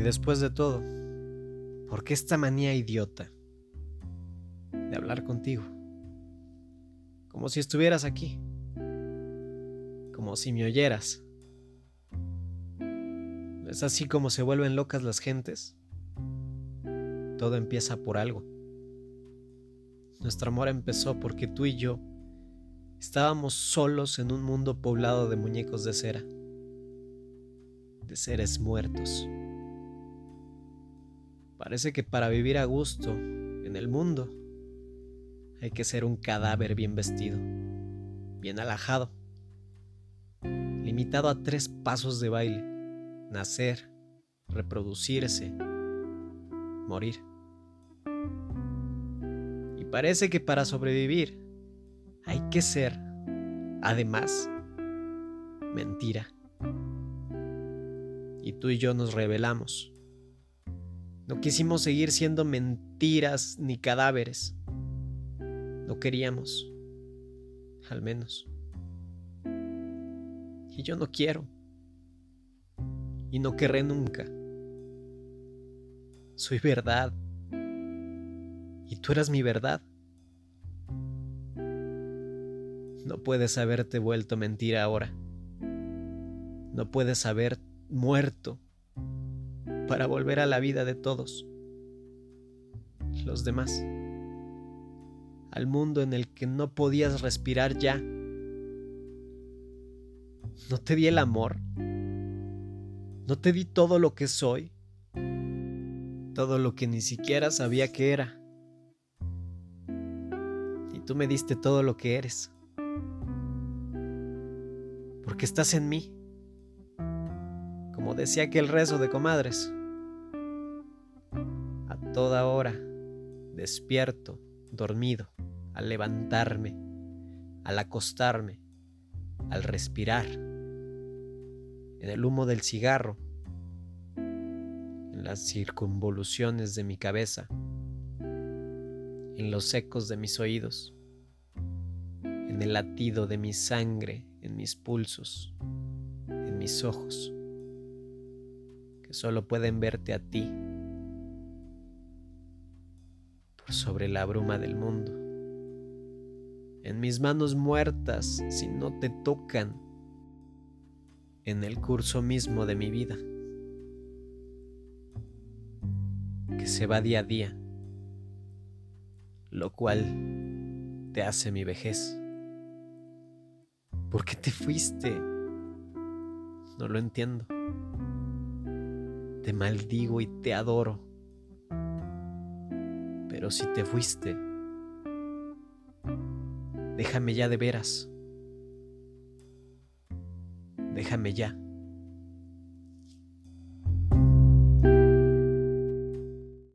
después de todo, ¿por qué esta manía idiota de hablar contigo? Como si estuvieras aquí, como si me oyeras. ¿Es así como se vuelven locas las gentes? Todo empieza por algo. Nuestro amor empezó porque tú y yo estábamos solos en un mundo poblado de muñecos de cera, de seres muertos. Parece que para vivir a gusto en el mundo hay que ser un cadáver bien vestido, bien alajado, limitado a tres pasos de baile, nacer, reproducirse, morir. Y parece que para sobrevivir hay que ser, además, mentira. Y tú y yo nos revelamos. No quisimos seguir siendo mentiras ni cadáveres. No queríamos. Al menos. Y yo no quiero. Y no querré nunca. Soy verdad. Y tú eras mi verdad. No puedes haberte vuelto mentira ahora. No puedes haber muerto para volver a la vida de todos los demás, al mundo en el que no podías respirar ya. No te di el amor, no te di todo lo que soy, todo lo que ni siquiera sabía que era. Y tú me diste todo lo que eres, porque estás en mí, como decía aquel rezo de comadres toda hora, despierto, dormido, al levantarme, al acostarme, al respirar, en el humo del cigarro, en las circunvoluciones de mi cabeza, en los ecos de mis oídos, en el latido de mi sangre, en mis pulsos, en mis ojos, que solo pueden verte a ti sobre la bruma del mundo. En mis manos muertas si no te tocan en el curso mismo de mi vida, que se va día a día, lo cual te hace mi vejez. ¿Por qué te fuiste? No lo entiendo. Te maldigo y te adoro. Pero si te fuiste, déjame ya de veras. Déjame ya.